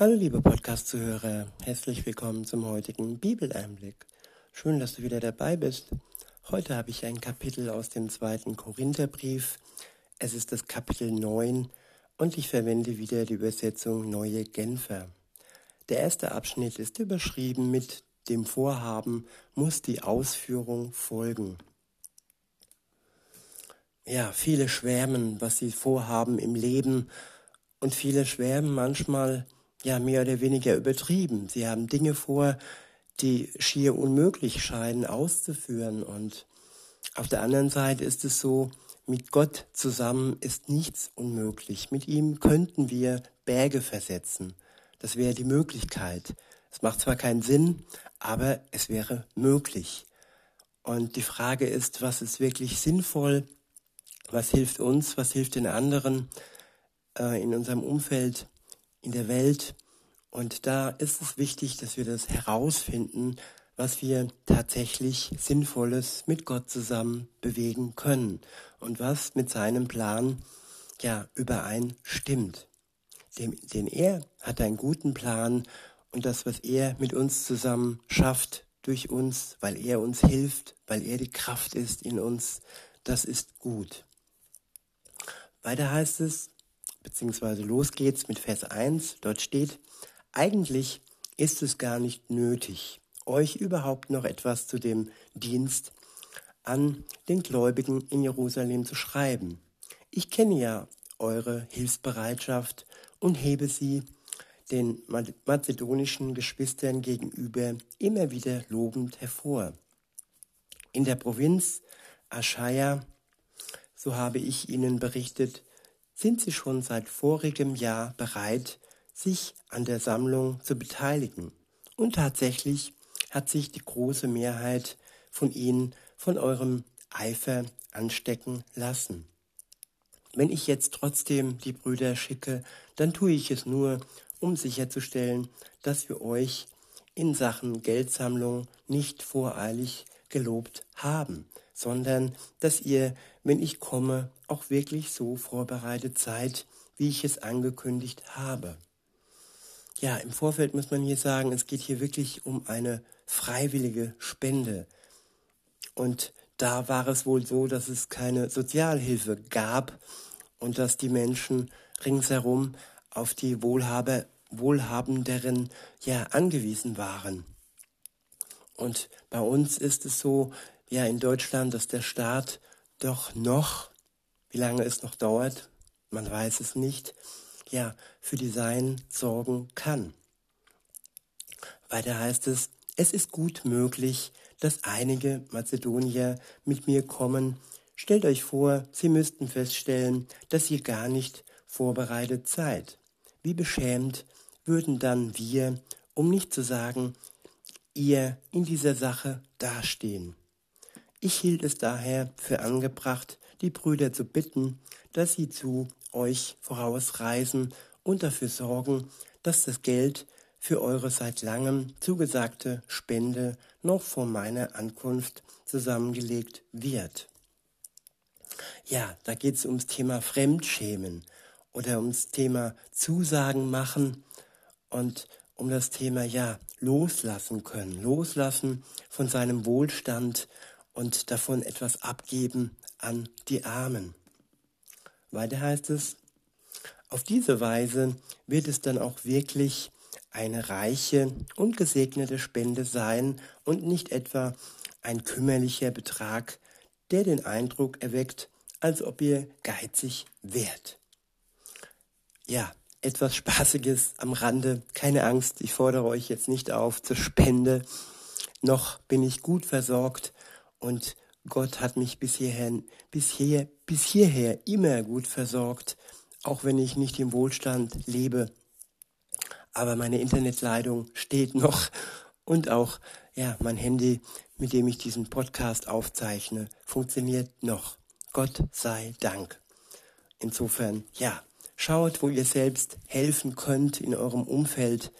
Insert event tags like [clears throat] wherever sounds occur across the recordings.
Hallo liebe Podcast-Zuhörer, herzlich willkommen zum heutigen Bibeleinblick. Schön, dass du wieder dabei bist. Heute habe ich ein Kapitel aus dem zweiten Korintherbrief. Es ist das Kapitel 9 und ich verwende wieder die Übersetzung Neue Genfer. Der erste Abschnitt ist überschrieben mit dem Vorhaben muss die Ausführung folgen. Ja, viele schwärmen, was sie vorhaben im Leben und viele schwärmen manchmal ja mehr oder weniger übertrieben. Sie haben Dinge vor, die schier unmöglich scheinen auszuführen. Und auf der anderen Seite ist es so, mit Gott zusammen ist nichts unmöglich. Mit ihm könnten wir Berge versetzen. Das wäre die Möglichkeit. Es macht zwar keinen Sinn, aber es wäre möglich. Und die Frage ist, was ist wirklich sinnvoll? Was hilft uns? Was hilft den anderen äh, in unserem Umfeld? In der Welt. Und da ist es wichtig, dass wir das herausfinden, was wir tatsächlich Sinnvolles mit Gott zusammen bewegen können und was mit seinem Plan ja übereinstimmt. Dem, denn er hat einen guten Plan und das, was er mit uns zusammen schafft, durch uns, weil er uns hilft, weil er die Kraft ist in uns, das ist gut. Weiter heißt es, beziehungsweise los geht's mit Vers 1. Dort steht, eigentlich ist es gar nicht nötig, euch überhaupt noch etwas zu dem Dienst an den Gläubigen in Jerusalem zu schreiben. Ich kenne ja eure Hilfsbereitschaft und hebe sie den mazedonischen Geschwistern gegenüber immer wieder lobend hervor. In der Provinz Aschaya, so habe ich ihnen berichtet, sind sie schon seit vorigem Jahr bereit, sich an der Sammlung zu beteiligen. Und tatsächlich hat sich die große Mehrheit von ihnen von eurem Eifer anstecken lassen. Wenn ich jetzt trotzdem die Brüder schicke, dann tue ich es nur, um sicherzustellen, dass wir euch in Sachen Geldsammlung nicht voreilig gelobt haben, sondern dass ihr, wenn ich komme, auch wirklich so vorbereitet seid, wie ich es angekündigt habe. Ja, im Vorfeld muss man hier sagen, es geht hier wirklich um eine freiwillige Spende. Und da war es wohl so, dass es keine Sozialhilfe gab und dass die Menschen ringsherum auf die Wohlhaber, Wohlhabenderen ja angewiesen waren. Und bei uns ist es so, ja in Deutschland, dass der Staat doch noch, wie lange es noch dauert, man weiß es nicht, ja, für die Sein sorgen kann. Weiter heißt es, es ist gut möglich, dass einige Mazedonier mit mir kommen. Stellt euch vor, sie müssten feststellen, dass ihr gar nicht vorbereitet seid. Wie beschämt würden dann wir, um nicht zu sagen, ihr in dieser Sache dastehen. Ich hielt es daher für angebracht, die Brüder zu bitten, dass sie zu euch vorausreisen und dafür sorgen, dass das Geld für eure seit langem zugesagte Spende noch vor meiner Ankunft zusammengelegt wird. Ja, da geht es ums Thema Fremdschämen oder ums Thema Zusagen machen und um das Thema ja loslassen können, loslassen von seinem Wohlstand und davon etwas abgeben an die Armen. Weiter heißt es, auf diese Weise wird es dann auch wirklich eine reiche und gesegnete Spende sein und nicht etwa ein kümmerlicher Betrag, der den Eindruck erweckt, als ob ihr geizig wärt. Ja, etwas Spaßiges am Rande. Keine Angst, ich fordere euch jetzt nicht auf zur Spende. Noch bin ich gut versorgt und Gott hat mich bis hierher, bis, hier, bis hierher immer gut versorgt, auch wenn ich nicht im Wohlstand lebe. Aber meine Internetleitung steht noch und auch ja, mein Handy, mit dem ich diesen Podcast aufzeichne, funktioniert noch. Gott sei Dank. Insofern, ja, schaut, wo ihr selbst helfen könnt in eurem Umfeld.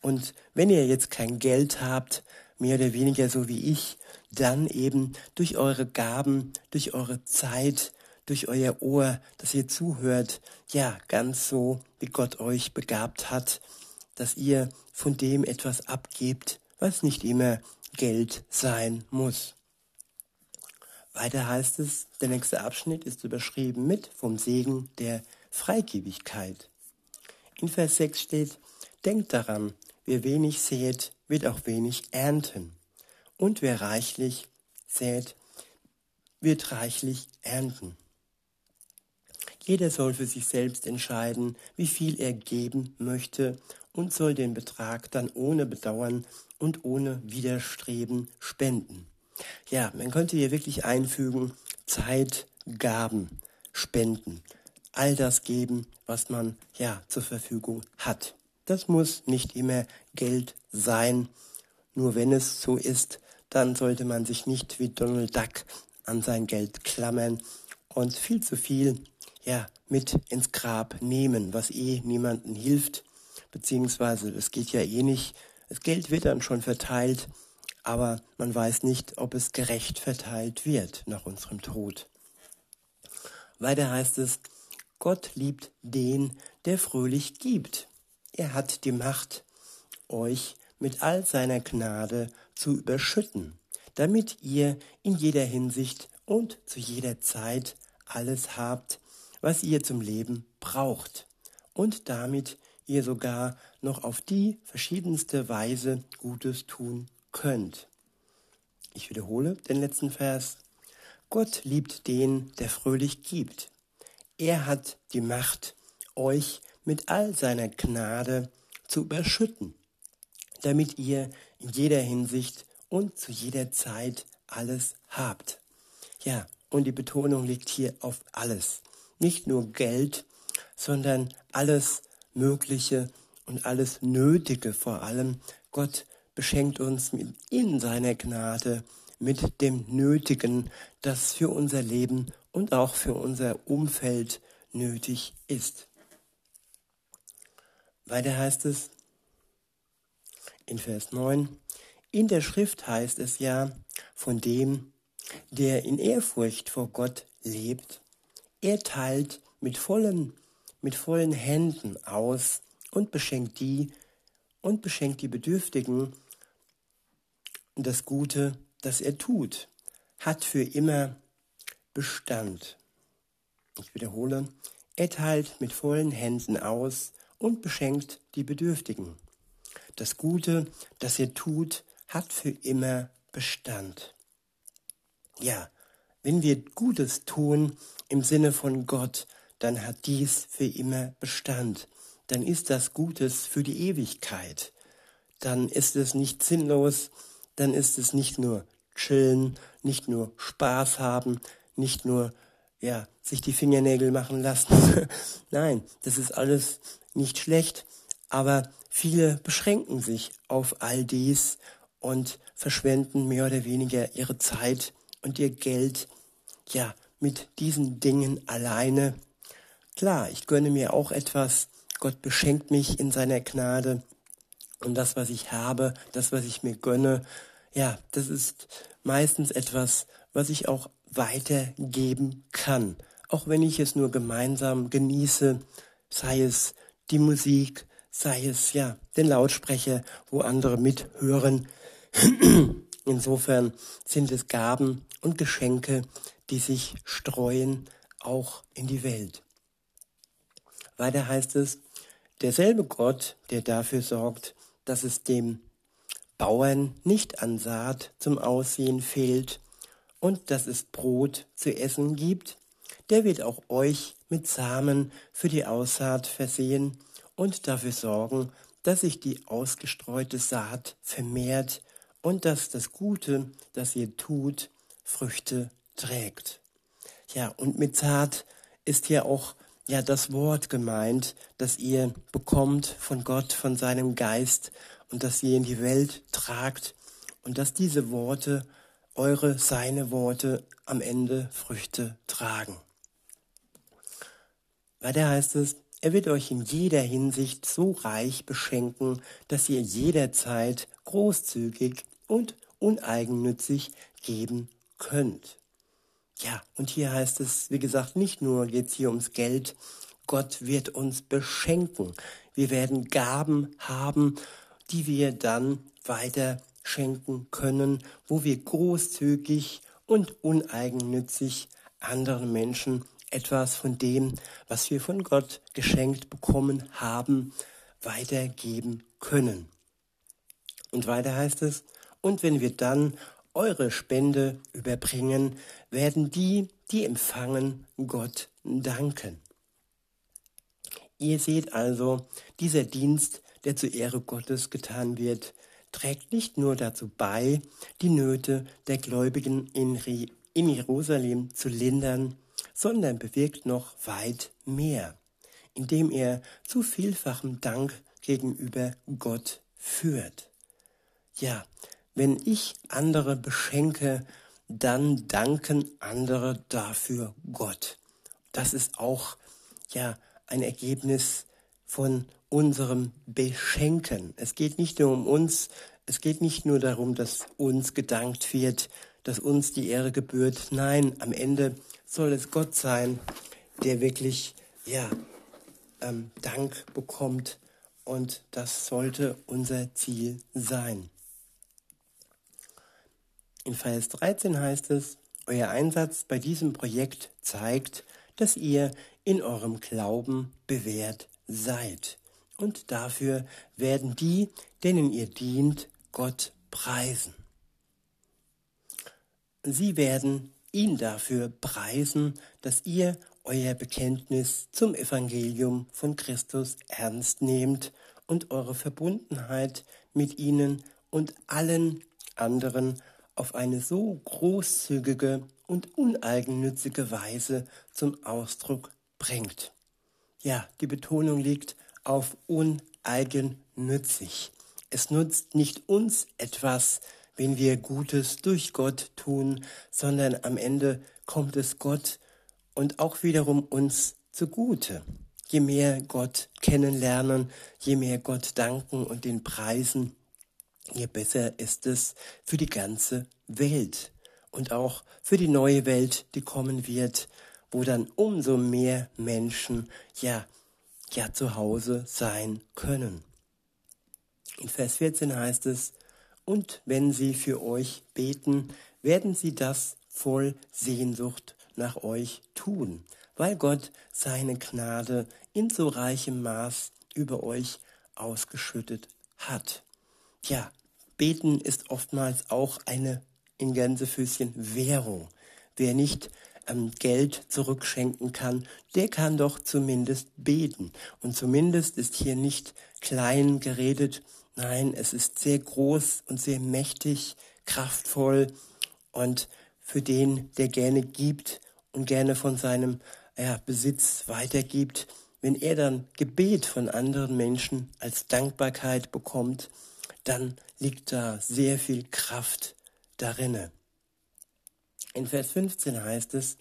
Und wenn ihr jetzt kein Geld habt, mehr oder weniger so wie ich, dann eben durch eure Gaben, durch eure Zeit, durch euer Ohr, dass ihr zuhört, ja, ganz so, wie Gott euch begabt hat, dass ihr von dem etwas abgebt, was nicht immer Geld sein muss. Weiter heißt es, der nächste Abschnitt ist überschrieben mit vom Segen der Freigebigkeit. In Vers 6 steht, denkt daran, wer wenig sät, wird auch wenig ernten. Und wer reichlich sät, wird reichlich ernten. Jeder soll für sich selbst entscheiden, wie viel er geben möchte und soll den Betrag dann ohne Bedauern und ohne Widerstreben spenden. Ja, man könnte hier wirklich einfügen, Zeit, Gaben, Spenden, all das geben, was man ja zur Verfügung hat. Das muss nicht immer Geld sein. Nur wenn es so ist, dann sollte man sich nicht wie Donald Duck an sein Geld klammern und viel zu viel ja mit ins Grab nehmen, was eh niemanden hilft, beziehungsweise es geht ja eh nicht. Das Geld wird dann schon verteilt, aber man weiß nicht, ob es gerecht verteilt wird nach unserem Tod. Weiter heißt es, Gott liebt den, der fröhlich gibt. Er hat die Macht, euch mit all seiner Gnade zu überschütten, damit ihr in jeder Hinsicht und zu jeder Zeit alles habt, was ihr zum Leben braucht und damit ihr sogar noch auf die verschiedenste Weise Gutes tun könnt. Ich wiederhole den letzten Vers. Gott liebt den, der fröhlich gibt. Er hat die Macht, euch mit all seiner Gnade zu überschütten, damit ihr in jeder Hinsicht und zu jeder Zeit alles habt. Ja, und die Betonung liegt hier auf alles. Nicht nur Geld, sondern alles Mögliche und alles Nötige vor allem. Gott beschenkt uns in seiner Gnade mit dem Nötigen, das für unser Leben und auch für unser Umfeld nötig ist. Weiter heißt es in Vers 9, in der Schrift heißt es ja von dem, der in Ehrfurcht vor Gott lebt, er teilt mit vollen, mit vollen Händen aus und beschenkt die und beschenkt die Bedürftigen das Gute, das er tut, hat für immer Bestand. Ich wiederhole, er teilt mit vollen Händen aus und beschenkt die Bedürftigen. Das Gute, das er tut, hat für immer Bestand. Ja, wenn wir Gutes tun im Sinne von Gott, dann hat dies für immer Bestand. Dann ist das Gutes für die Ewigkeit. Dann ist es nicht sinnlos, dann ist es nicht nur chillen, nicht nur Spaß haben, nicht nur ja, sich die Fingernägel machen lassen. [laughs] Nein, das ist alles nicht schlecht, aber viele beschränken sich auf all dies und verschwenden mehr oder weniger ihre Zeit und ihr Geld ja mit diesen Dingen alleine. Klar, ich gönne mir auch etwas. Gott beschenkt mich in seiner Gnade und das, was ich habe, das, was ich mir gönne, ja, das ist meistens etwas, was ich auch weitergeben kann. Auch wenn ich es nur gemeinsam genieße, sei es die Musik, sei es ja den Lautsprecher, wo andere mithören. [clears throat] Insofern sind es Gaben und Geschenke, die sich streuen auch in die Welt. Weiter heißt es, derselbe Gott, der dafür sorgt, dass es dem Bauern nicht an Saat zum Aussehen fehlt und dass es Brot zu essen gibt, der wird auch euch mit Samen für die Aussaat versehen und dafür sorgen, dass sich die ausgestreute Saat vermehrt und dass das Gute, das ihr tut, Früchte trägt. Ja, und mit Saat ist hier auch ja das Wort gemeint, das ihr bekommt von Gott, von seinem Geist und dass ihr in die Welt tragt und dass diese Worte, eure, seine Worte am Ende Früchte tragen. Weiter heißt es, er wird euch in jeder Hinsicht so reich beschenken, dass ihr jederzeit großzügig und uneigennützig geben könnt. Ja, und hier heißt es, wie gesagt, nicht nur geht es hier ums Geld, Gott wird uns beschenken. Wir werden Gaben haben, die wir dann weiter schenken können, wo wir großzügig und uneigennützig anderen Menschen etwas von dem, was wir von Gott geschenkt bekommen haben, weitergeben können. Und weiter heißt es, und wenn wir dann eure Spende überbringen, werden die, die empfangen, Gott danken. Ihr seht also, dieser Dienst, der zur Ehre Gottes getan wird, trägt nicht nur dazu bei, die Nöte der Gläubigen in, in Jerusalem zu lindern, sondern bewirkt noch weit mehr, indem er zu vielfachem Dank gegenüber Gott führt. Ja, wenn ich andere beschenke, dann danken andere dafür Gott. Das ist auch ja ein Ergebnis von unserem Beschenken. Es geht nicht nur um uns, es geht nicht nur darum, dass uns gedankt wird, dass uns die Ehre gebührt. Nein, am Ende soll es Gott sein, der wirklich ja ähm, Dank bekommt und das sollte unser Ziel sein. In Vers 13 heißt es, euer Einsatz bei diesem Projekt zeigt, dass ihr in eurem Glauben bewährt seid. Und dafür werden die, denen ihr dient, Gott preisen. Sie werden ihn dafür preisen, dass ihr euer Bekenntnis zum Evangelium von Christus ernst nehmt und eure Verbundenheit mit ihnen und allen anderen auf eine so großzügige und uneigennützige Weise zum Ausdruck bringt. Ja, die Betonung liegt auf uneigennützig. Es nutzt nicht uns etwas, wenn wir Gutes durch Gott tun, sondern am Ende kommt es Gott und auch wiederum uns zugute. Je mehr Gott kennenlernen, je mehr Gott danken und den preisen, je besser ist es für die ganze Welt und auch für die neue Welt, die kommen wird, wo dann umso mehr Menschen ja ja zu Hause sein können. In Vers 14 heißt es, und wenn sie für euch beten, werden sie das voll Sehnsucht nach euch tun, weil Gott seine Gnade in so reichem Maß über euch ausgeschüttet hat. Ja, beten ist oftmals auch eine in Gänsefüßchen Währung. Wer nicht ähm, Geld zurückschenken kann, der kann doch zumindest beten. Und zumindest ist hier nicht klein geredet, nein, es ist sehr groß und sehr mächtig, kraftvoll und für den, der gerne gibt und gerne von seinem ja, Besitz weitergibt, wenn er dann Gebet von anderen Menschen als Dankbarkeit bekommt, dann liegt da sehr viel Kraft darinne. In Vers 15 heißt es,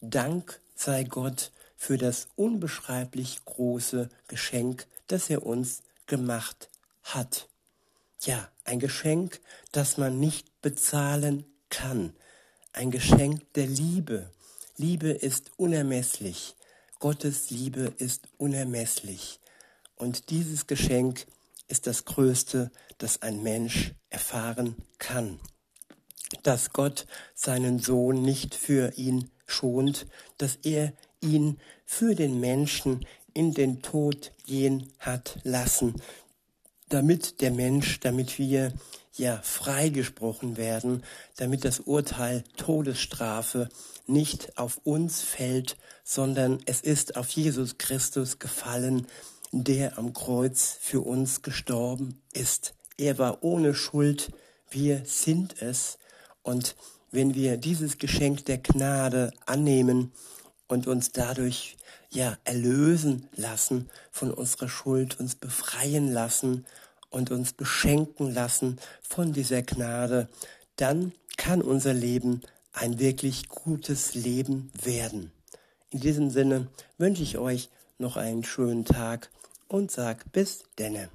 Dank sei Gott für das unbeschreiblich große Geschenk, das er uns gemacht hat. Ja, ein Geschenk, das man nicht bezahlen kann. Ein Geschenk der Liebe. Liebe ist unermesslich. Gottes Liebe ist unermesslich. Und dieses Geschenk ist das Größte, das ein Mensch erfahren kann. Dass Gott seinen Sohn nicht für ihn schont, dass er ihn für den Menschen in den Tod gehen hat lassen, damit der Mensch, damit wir ja freigesprochen werden, damit das Urteil Todesstrafe nicht auf uns fällt, sondern es ist auf Jesus Christus gefallen, der am Kreuz für uns gestorben ist. Er war ohne Schuld, wir sind es. Und wenn wir dieses Geschenk der Gnade annehmen und uns dadurch ja erlösen lassen von unserer Schuld, uns befreien lassen und uns beschenken lassen von dieser Gnade, dann kann unser Leben ein wirklich gutes Leben werden. In diesem Sinne wünsche ich euch noch einen schönen Tag und sag bis denne.